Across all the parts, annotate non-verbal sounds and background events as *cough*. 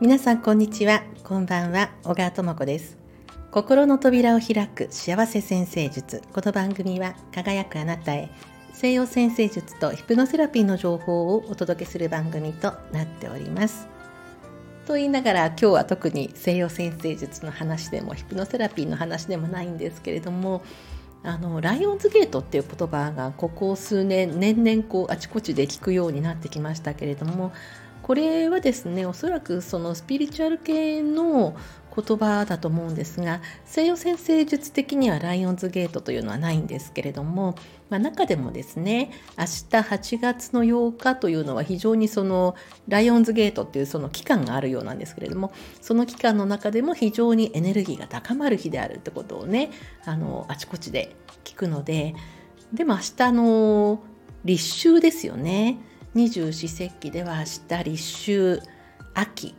皆さんこんにちは。こんばんは。小川智子です。心の扉を開く。幸せ先生術。この番組は輝くあなたへ。西洋先生術とヒプノセラピーの情報をお届けする番組となっております。と言いながら今日は特に西洋先生術の話でもヒプノセラピーの話でもないんですけれどもあのライオンズゲートっていう言葉がここ数年年々こうあちこちで聞くようになってきましたけれどもこれはですねおそらくそのスピリチュアル系の言葉だと思うんですが西洋先生術的にはライオンズゲートというのはないんですけれども、まあ、中でもですね明日8月の8日というのは非常にそのライオンズゲートっていうその期間があるようなんですけれどもその期間の中でも非常にエネルギーが高まる日であるってことをねあのあちこちで聞くのででも明日の立秋ですよね。二十四節気では明日立秋秋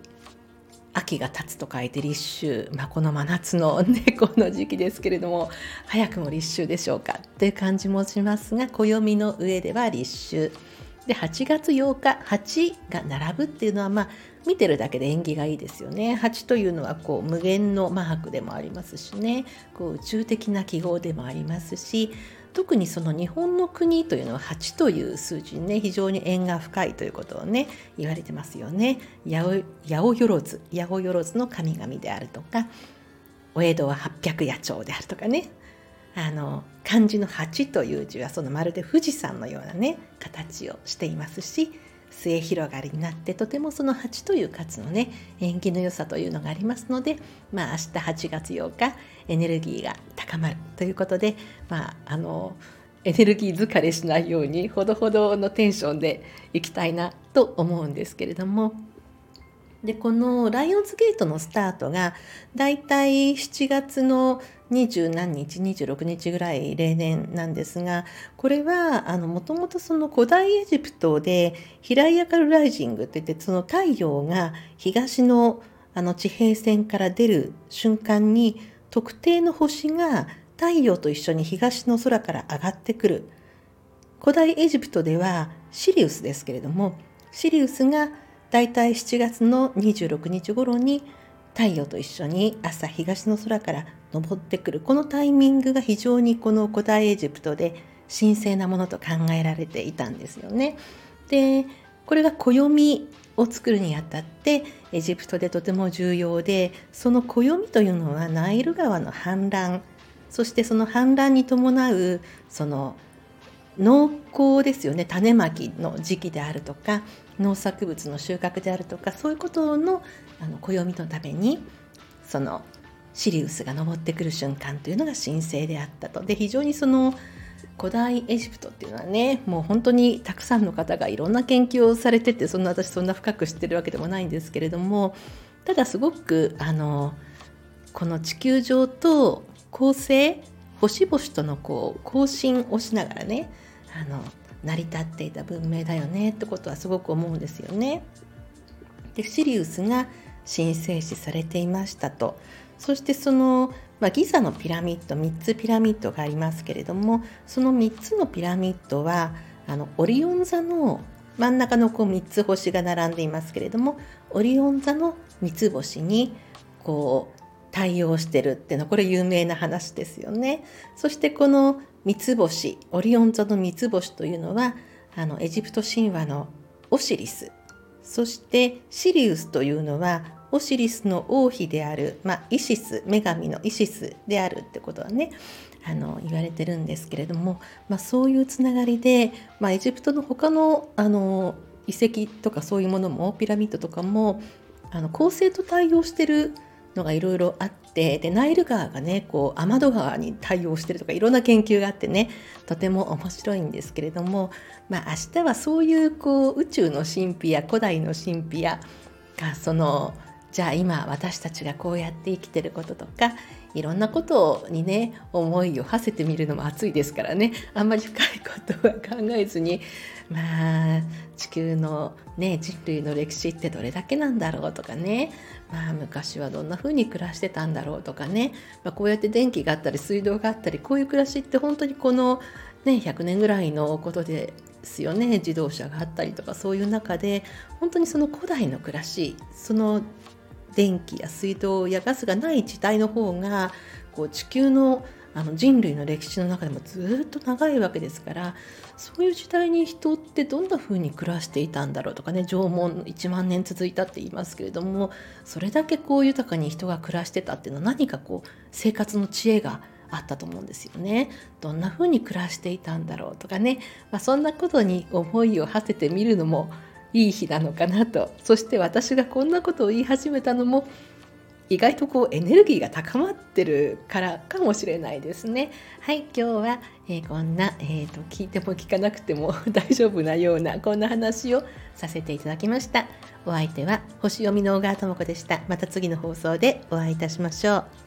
秋が経つと書いて立秋、まあ、この真夏の猫の時期ですけれども早くも立秋でしょうかという感じもしますが暦の上では立秋。で8月8日8が並ぶっていうのはまあ見てるだけで縁起がいいですよね。8というのはこう無限のマークでもありますしね。こう宇宙的な記号でもありますし特にその日本の国というのは8という数字にね非常に縁が深いということをね言われてますよね。八百万八百万の神々であるとかお江戸は800野鳥であるとかねあの漢字の8という字はそのまるで富士山のようなね形をしていますし末広がりになってとてもその8という数のね縁起の良さというのがありますのでまあ明日8月8日エネルギーが高まるということでまああのエネルギー疲れしないようにほどほどのテンションでいきたいなと思うんですけれどもでこのライオンズゲートのスタートがだいたい7月の20何日26日ぐらい例年なんですがこれはもともとその古代エジプトでヒライアカルライジングって言ってその太陽が東のあの地平線から出る瞬間に特定の星が太陽と一緒に東の空から上がってくる。古代エジプトではシリウスですけれどもシリウスがだいたい7月の26日頃に太陽と一緒に朝東の空から昇ってくるこのタイミングが非常にこの古代エジプトで神聖なものと考えられていたんですよね。でこれが暦を作るにあたってエジプトでとても重要でその暦というのはナイル川の氾濫そしてその氾濫に伴うその農耕ですよね種まきの時期であるとか農作物の収穫であるとかそういうことのあの暦のためにそのシリウスが登ってくる瞬間というのが神聖であったと。で非常にその古代エジプトっていうのはねもう本当にたくさんの方がいろんな研究をされててそんな私そんな深く知ってるわけでもないんですけれどもただすごくあのこの地球上と恒星星々とのこう交信をしながらねあの成り立っていた文明だよねってことはすごく思うんですよね。でシリウスが神聖視されていましたとそしてその、まあ、ギザのピラミッド3つピラミッドがありますけれどもその3つのピラミッドはあのオリオン座の真ん中のこう3つ星が並んでいますけれどもオリオン座の3つ星にこう対応してるっていうのはこれ有名な話ですよね。そしてこの三つ星オリオン座の三つ星というのはあのエジプト神話のオシリスそしてシリウスというのはオシリスの王妃である、まあ、イシス女神のイシスであるってことはねあの言われてるんですけれども、まあ、そういうつながりで、まあ、エジプトの他のあの遺跡とかそういうものもピラミッドとかもあの構成と対応してるのがいろいろあってでナイル川がねこう天戸川に対応してるとかいろんな研究があってねとても面白いんですけれども、まあ、明日はそういうこう宇宙の神秘や古代の神秘やがそのじゃあ今私たちがこうやって生きてることとかいろんなことにね思いを馳せてみるのも熱いですからね。あんまり深いことは考えずにまあ地球のね人類の歴史ってどれだけなんだろうとかね。まあ昔はどんな風に暮らしてたんだろうとかね、まあ、こうやって電気があったり水道があったりこういう暮らしって本当にこのね、100年ぐらいのことですよね。自動車があったりとかそういう中で本当にその古代の暮らしその電気や水道やガスがない時代の方がこう地球のあの人類の歴史の中でもずっと長いわけですからそういう時代に人ってどんな風に暮らしていたんだろうとかね縄文1万年続いたって言いますけれどもそれだけこう豊かに人が暮らしてたっていうのは何かこう生活の知恵があったと思うんですよね。どんな風に暮らしていたんだろうとかね、まあ、そんなことに思いを馳せてみるのもいい日なのかなとそして私がこんなことを言い始めたのも意外とこうエネルギーが高まってるからかもしれないですね。はい、今日は、えー、こんな、えーと、聞いても聞かなくても *laughs* 大丈夫なようなこんな話をさせていただきました。お相手は星読みの小川智子でした。また次の放送でお会いいたしましょう。